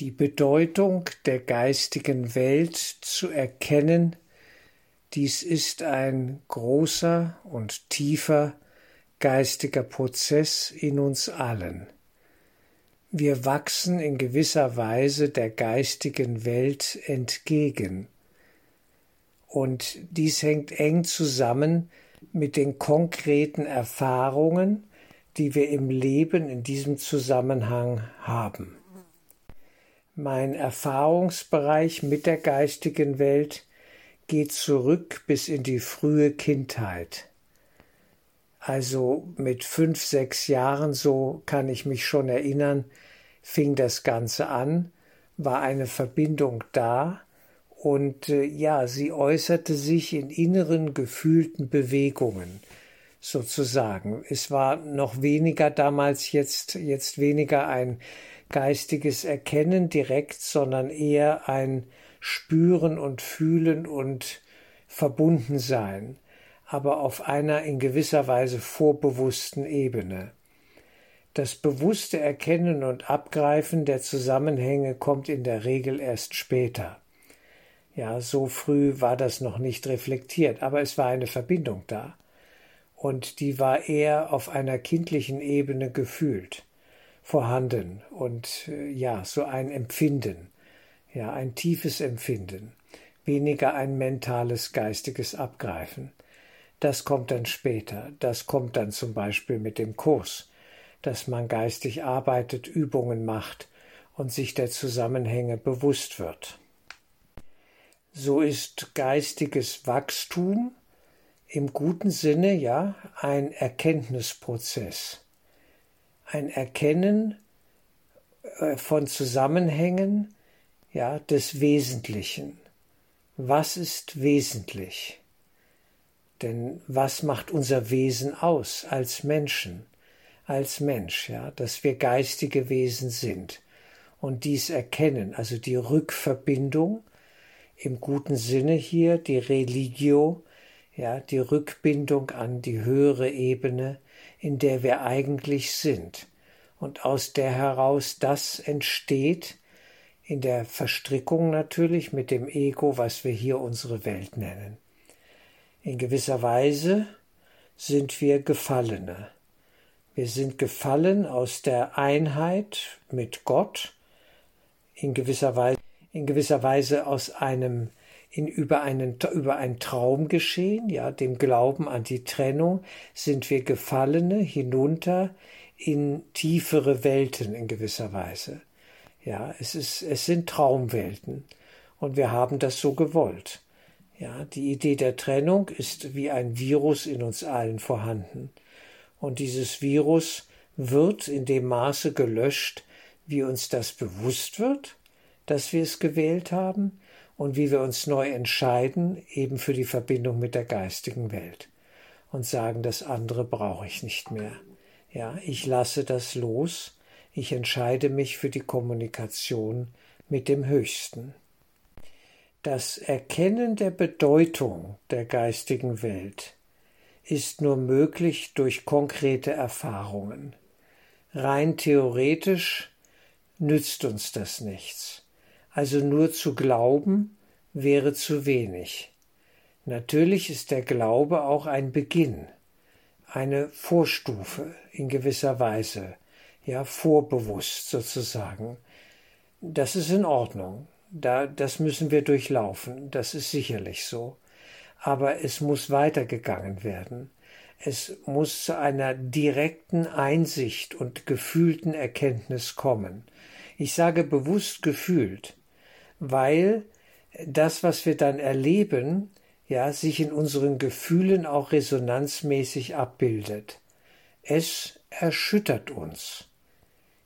die Bedeutung der geistigen Welt zu erkennen, dies ist ein großer und tiefer geistiger Prozess in uns allen. Wir wachsen in gewisser Weise der geistigen Welt entgegen. Und dies hängt eng zusammen mit den konkreten Erfahrungen, die wir im Leben in diesem Zusammenhang haben. Mein Erfahrungsbereich mit der geistigen Welt geht zurück bis in die frühe Kindheit. Also mit fünf, sechs Jahren, so kann ich mich schon erinnern, fing das Ganze an, war eine Verbindung da und äh, ja, sie äußerte sich in inneren gefühlten Bewegungen sozusagen. Es war noch weniger damals jetzt, jetzt weniger ein geistiges Erkennen direkt, sondern eher ein Spüren und Fühlen und Verbundensein aber auf einer in gewisser Weise vorbewussten Ebene. Das bewusste Erkennen und Abgreifen der Zusammenhänge kommt in der Regel erst später. Ja, so früh war das noch nicht reflektiert, aber es war eine Verbindung da. Und die war eher auf einer kindlichen Ebene gefühlt, vorhanden und äh, ja, so ein Empfinden, ja, ein tiefes Empfinden, weniger ein mentales, geistiges Abgreifen. Das kommt dann später. Das kommt dann zum Beispiel mit dem Kurs, dass man geistig arbeitet, Übungen macht und sich der Zusammenhänge bewusst wird. So ist geistiges Wachstum im guten Sinne ja ein Erkenntnisprozess, ein Erkennen äh, von Zusammenhängen ja des Wesentlichen. Was ist wesentlich? Denn was macht unser Wesen aus als Menschen, als Mensch, ja, dass wir geistige Wesen sind und dies erkennen, also die Rückverbindung im guten Sinne hier, die Religio, ja, die Rückbindung an die höhere Ebene, in der wir eigentlich sind und aus der heraus das entsteht, in der Verstrickung natürlich mit dem Ego, was wir hier unsere Welt nennen. In gewisser Weise sind wir Gefallene. Wir sind gefallen aus der Einheit mit Gott, in gewisser Weise, in gewisser Weise aus einem in über einen über ein Traumgeschehen, ja, dem Glauben an die Trennung, sind wir Gefallene hinunter in tiefere Welten in gewisser Weise. Ja, es ist es sind Traumwelten und wir haben das so gewollt. Ja, die Idee der Trennung ist wie ein Virus in uns allen vorhanden. Und dieses Virus wird in dem Maße gelöscht, wie uns das bewusst wird, dass wir es gewählt haben und wie wir uns neu entscheiden, eben für die Verbindung mit der geistigen Welt und sagen, das andere brauche ich nicht mehr. Ja, ich lasse das los, ich entscheide mich für die Kommunikation mit dem Höchsten. Das Erkennen der Bedeutung der geistigen Welt ist nur möglich durch konkrete Erfahrungen. Rein theoretisch nützt uns das nichts. Also nur zu glauben wäre zu wenig. Natürlich ist der Glaube auch ein Beginn, eine Vorstufe in gewisser Weise, ja vorbewusst sozusagen. Das ist in Ordnung. Da, das müssen wir durchlaufen, das ist sicherlich so. Aber es muss weitergegangen werden. Es muss zu einer direkten Einsicht und gefühlten Erkenntnis kommen. Ich sage bewusst gefühlt, weil das, was wir dann erleben, ja, sich in unseren Gefühlen auch resonanzmäßig abbildet. Es erschüttert uns.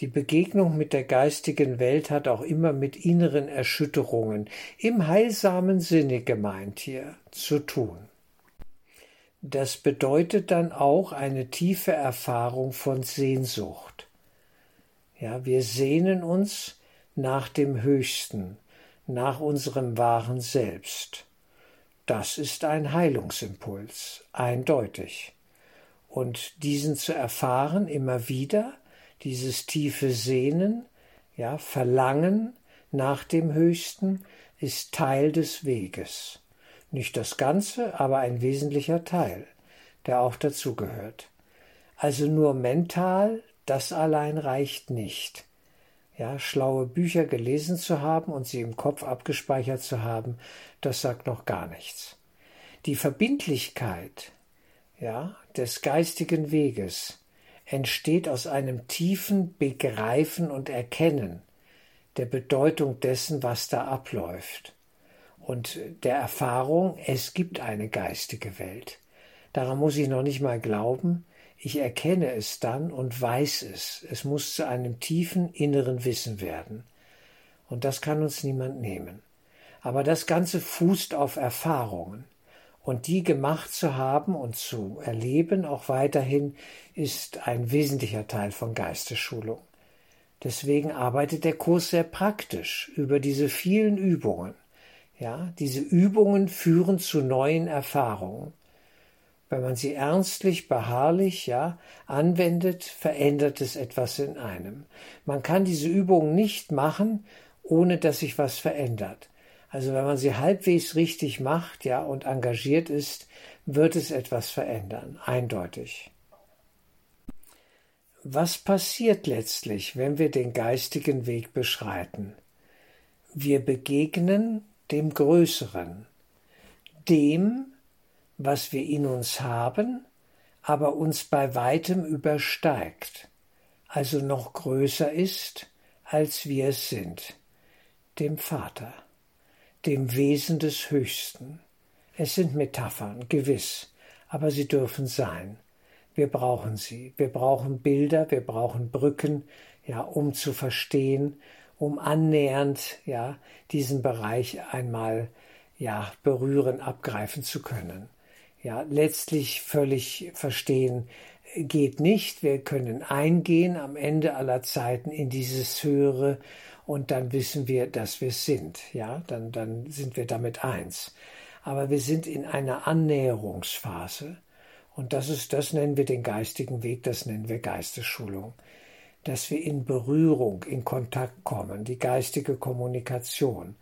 Die Begegnung mit der geistigen Welt hat auch immer mit inneren Erschütterungen im heilsamen Sinne gemeint hier zu tun. Das bedeutet dann auch eine tiefe Erfahrung von Sehnsucht. Ja, wir sehnen uns nach dem Höchsten, nach unserem wahren Selbst. Das ist ein Heilungsimpuls, eindeutig. Und diesen zu erfahren immer wieder, dieses tiefe Sehnen, Ja, Verlangen nach dem Höchsten ist Teil des Weges. Nicht das Ganze, aber ein wesentlicher Teil, der auch dazugehört. Also nur mental, das allein reicht nicht. Ja, schlaue Bücher gelesen zu haben und sie im Kopf abgespeichert zu haben, das sagt noch gar nichts. Die Verbindlichkeit, ja, des geistigen Weges entsteht aus einem tiefen Begreifen und Erkennen der Bedeutung dessen, was da abläuft und der Erfahrung, es gibt eine geistige Welt. Daran muss ich noch nicht mal glauben, ich erkenne es dann und weiß es. Es muss zu einem tiefen inneren Wissen werden. Und das kann uns niemand nehmen. Aber das Ganze fußt auf Erfahrungen. Und die gemacht zu haben und zu erleben, auch weiterhin, ist ein wesentlicher Teil von Geistesschulung. Deswegen arbeitet der Kurs sehr praktisch über diese vielen Übungen. Ja, diese Übungen führen zu neuen Erfahrungen. Wenn man sie ernstlich, beharrlich, ja, anwendet, verändert es etwas in einem. Man kann diese Übungen nicht machen, ohne dass sich was verändert. Also wenn man sie halbwegs richtig macht, ja, und engagiert ist, wird es etwas verändern, eindeutig. Was passiert letztlich, wenn wir den geistigen Weg beschreiten? Wir begegnen dem Größeren, dem, was wir in uns haben, aber uns bei weitem übersteigt, also noch größer ist, als wir es sind, dem Vater dem Wesen des Höchsten. Es sind Metaphern, gewiss, aber sie dürfen sein. Wir brauchen sie. Wir brauchen Bilder, wir brauchen Brücken, ja, um zu verstehen, um annähernd, ja, diesen Bereich einmal, ja, berühren, abgreifen zu können. Ja, letztlich völlig verstehen geht nicht. Wir können eingehen am Ende aller Zeiten in dieses höhere und dann wissen wir, dass wir sind. Ja, dann, dann sind wir damit eins. Aber wir sind in einer Annäherungsphase. Und das ist, das nennen wir den geistigen Weg, das nennen wir Geistesschulung. Dass wir in Berührung, in Kontakt kommen, die geistige Kommunikation.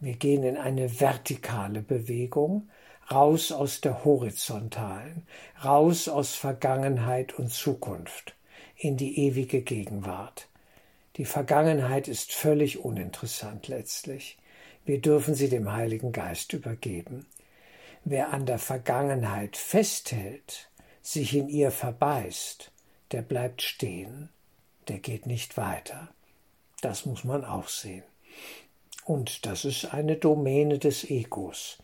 Wir gehen in eine vertikale Bewegung, raus aus der horizontalen, raus aus Vergangenheit und Zukunft, in die ewige Gegenwart. Die Vergangenheit ist völlig uninteressant letztlich. Wir dürfen sie dem Heiligen Geist übergeben. Wer an der Vergangenheit festhält, sich in ihr verbeißt, der bleibt stehen, der geht nicht weiter. Das muss man auch sehen. Und das ist eine Domäne des Egos.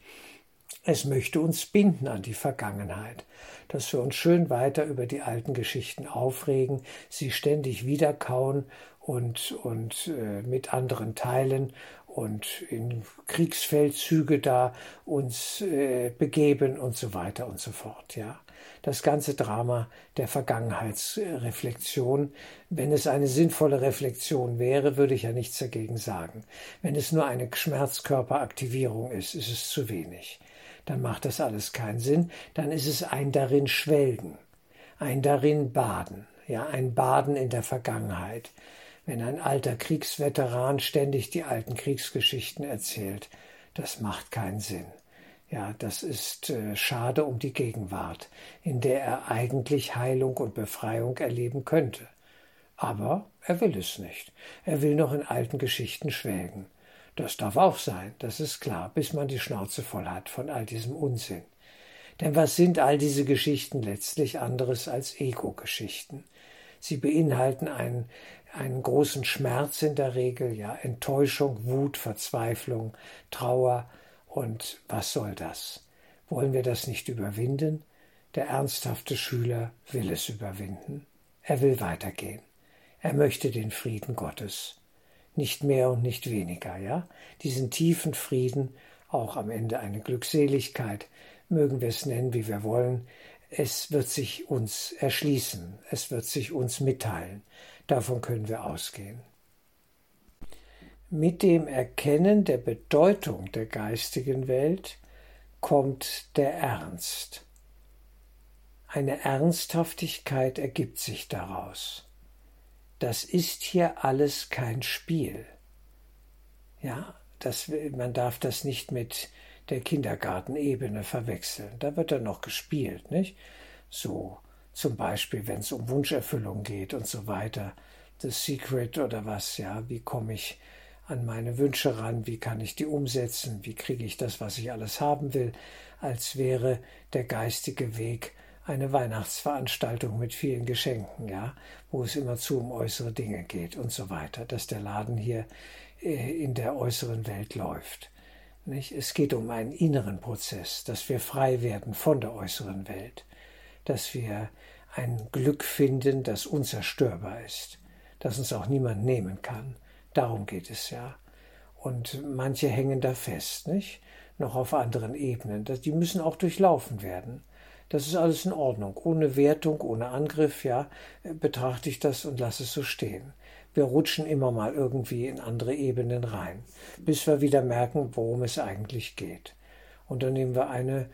Es möchte uns binden an die Vergangenheit, dass wir uns schön weiter über die alten Geschichten aufregen, sie ständig wiederkauen und, und äh, mit anderen teilen und in Kriegsfeldzüge da uns äh, begeben und so weiter und so fort, ja. Das ganze Drama der Vergangenheitsreflexion. Wenn es eine sinnvolle Reflexion wäre, würde ich ja nichts dagegen sagen. Wenn es nur eine Schmerzkörperaktivierung ist, ist es zu wenig. Dann macht das alles keinen Sinn. Dann ist es ein darin schwelgen, ein darin baden, ja, ein Baden in der Vergangenheit wenn ein alter Kriegsveteran ständig die alten Kriegsgeschichten erzählt. Das macht keinen Sinn. Ja, das ist äh, schade um die Gegenwart, in der er eigentlich Heilung und Befreiung erleben könnte. Aber er will es nicht. Er will noch in alten Geschichten schwelgen. Das darf auch sein, das ist klar, bis man die Schnauze voll hat von all diesem Unsinn. Denn was sind all diese Geschichten letztlich anderes als Ego-Geschichten? Sie beinhalten einen, einen großen Schmerz in der Regel, ja, Enttäuschung, Wut, Verzweiflung, Trauer. Und was soll das? Wollen wir das nicht überwinden? Der ernsthafte Schüler will es überwinden. Er will weitergehen. Er möchte den Frieden Gottes. Nicht mehr und nicht weniger, ja? Diesen tiefen Frieden, auch am Ende eine Glückseligkeit, mögen wir es nennen, wie wir wollen, es wird sich uns erschließen, es wird sich uns mitteilen. Davon können wir ausgehen. Mit dem Erkennen der Bedeutung der geistigen Welt kommt der Ernst. Eine Ernsthaftigkeit ergibt sich daraus. Das ist hier alles kein Spiel. Ja, das, man darf das nicht mit der Kindergartenebene verwechseln. Da wird dann noch gespielt, nicht? So, zum Beispiel, wenn es um Wunscherfüllung geht und so weiter. The Secret oder was, ja, wie komme ich an meine Wünsche ran, wie kann ich die umsetzen, wie kriege ich das, was ich alles haben will, als wäre der geistige Weg eine Weihnachtsveranstaltung mit vielen Geschenken, ja, wo es immerzu um äußere Dinge geht und so weiter, dass der Laden hier äh, in der äußeren Welt läuft. Nicht? Es geht um einen inneren Prozess, dass wir frei werden von der äußeren Welt, dass wir ein Glück finden, das unzerstörbar ist, das uns auch niemand nehmen kann. Darum geht es ja. Und manche hängen da fest, nicht? Noch auf anderen Ebenen. Die müssen auch durchlaufen werden. Das ist alles in Ordnung. Ohne Wertung, ohne Angriff, ja, betrachte ich das und lasse es so stehen. Wir rutschen immer mal irgendwie in andere Ebenen rein, bis wir wieder merken, worum es eigentlich geht. Und dann nehmen wir eine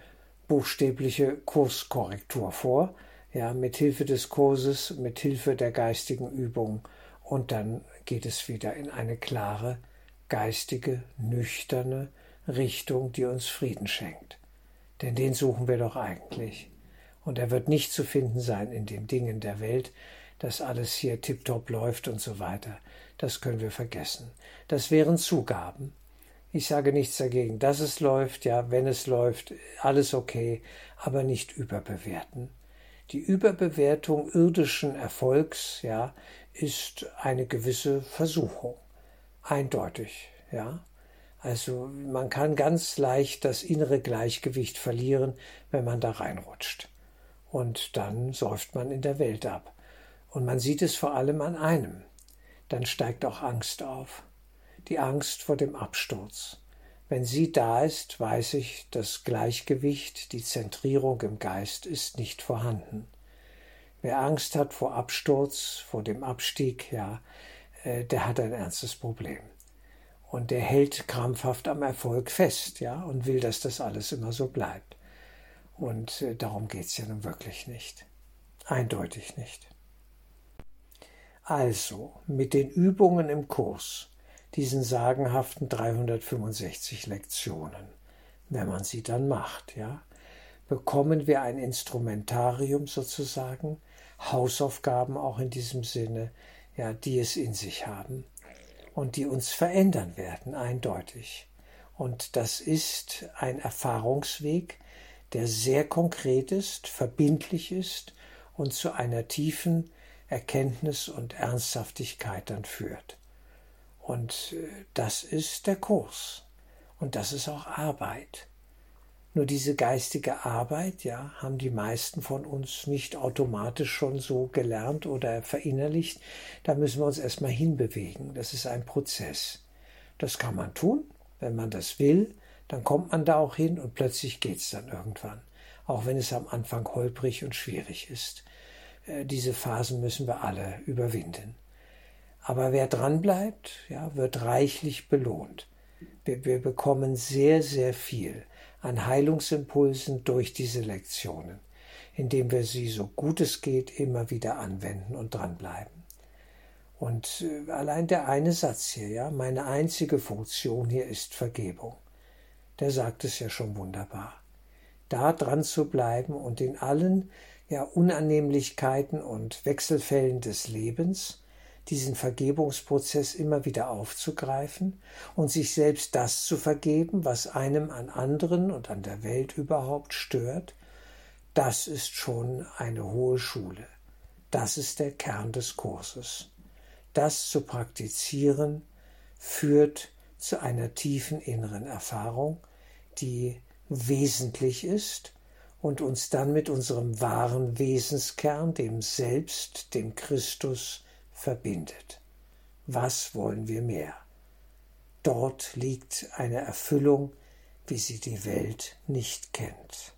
buchstäbliche Kurskorrektur vor, ja, mit Hilfe des Kurses, mit Hilfe der geistigen Übung und dann geht es wieder in eine klare, geistige, nüchterne Richtung, die uns Frieden schenkt. Denn den suchen wir doch eigentlich. Und er wird nicht zu finden sein in den Dingen der Welt, dass alles hier tiptop läuft und so weiter. Das können wir vergessen. Das wären Zugaben. Ich sage nichts dagegen, dass es läuft, ja, wenn es läuft, alles okay, aber nicht überbewerten. Die Überbewertung irdischen Erfolgs, ja, ist eine gewisse Versuchung. Eindeutig, ja. Also man kann ganz leicht das innere Gleichgewicht verlieren, wenn man da reinrutscht. Und dann säuft man in der Welt ab. Und man sieht es vor allem an einem. Dann steigt auch Angst auf. Die Angst vor dem Absturz. Wenn sie da ist, weiß ich, das Gleichgewicht, die Zentrierung im Geist ist nicht vorhanden. Wer Angst hat vor Absturz, vor dem Abstieg, ja, äh, der hat ein ernstes Problem. Und der hält krampfhaft am Erfolg fest, ja, und will, dass das alles immer so bleibt. Und äh, darum geht es ja nun wirklich nicht. Eindeutig nicht. Also, mit den Übungen im Kurs, diesen sagenhaften 365 Lektionen, wenn man sie dann macht, ja, bekommen wir ein Instrumentarium sozusagen, Hausaufgaben auch in diesem Sinne, ja, die es in sich haben und die uns verändern werden, eindeutig. Und das ist ein Erfahrungsweg, der sehr konkret ist, verbindlich ist und zu einer tiefen Erkenntnis und Ernsthaftigkeit dann führt. Und äh, das ist der Kurs. Und das ist auch Arbeit. Nur diese geistige Arbeit, ja, haben die meisten von uns nicht automatisch schon so gelernt oder verinnerlicht. Da müssen wir uns erstmal hinbewegen. Das ist ein Prozess. Das kann man tun, wenn man das will, dann kommt man da auch hin und plötzlich geht's dann irgendwann. Auch wenn es am Anfang holprig und schwierig ist. Äh, diese Phasen müssen wir alle überwinden. Aber wer dranbleibt, ja, wird reichlich belohnt. Wir, wir bekommen sehr, sehr viel an Heilungsimpulsen durch diese Lektionen, indem wir sie so gut es geht immer wieder anwenden und dranbleiben. Und äh, allein der eine Satz hier, ja, meine einzige Funktion hier ist Vergebung. Der sagt es ja schon wunderbar. Da dran zu bleiben und in allen ja Unannehmlichkeiten und Wechselfällen des Lebens diesen Vergebungsprozess immer wieder aufzugreifen und sich selbst das zu vergeben, was einem an anderen und an der Welt überhaupt stört, das ist schon eine hohe Schule. Das ist der Kern des Kurses. Das zu praktizieren führt zu einer tiefen inneren Erfahrung, die wesentlich ist und uns dann mit unserem wahren Wesenskern, dem Selbst, dem Christus, verbindet. Was wollen wir mehr? Dort liegt eine Erfüllung, wie sie die Welt nicht kennt.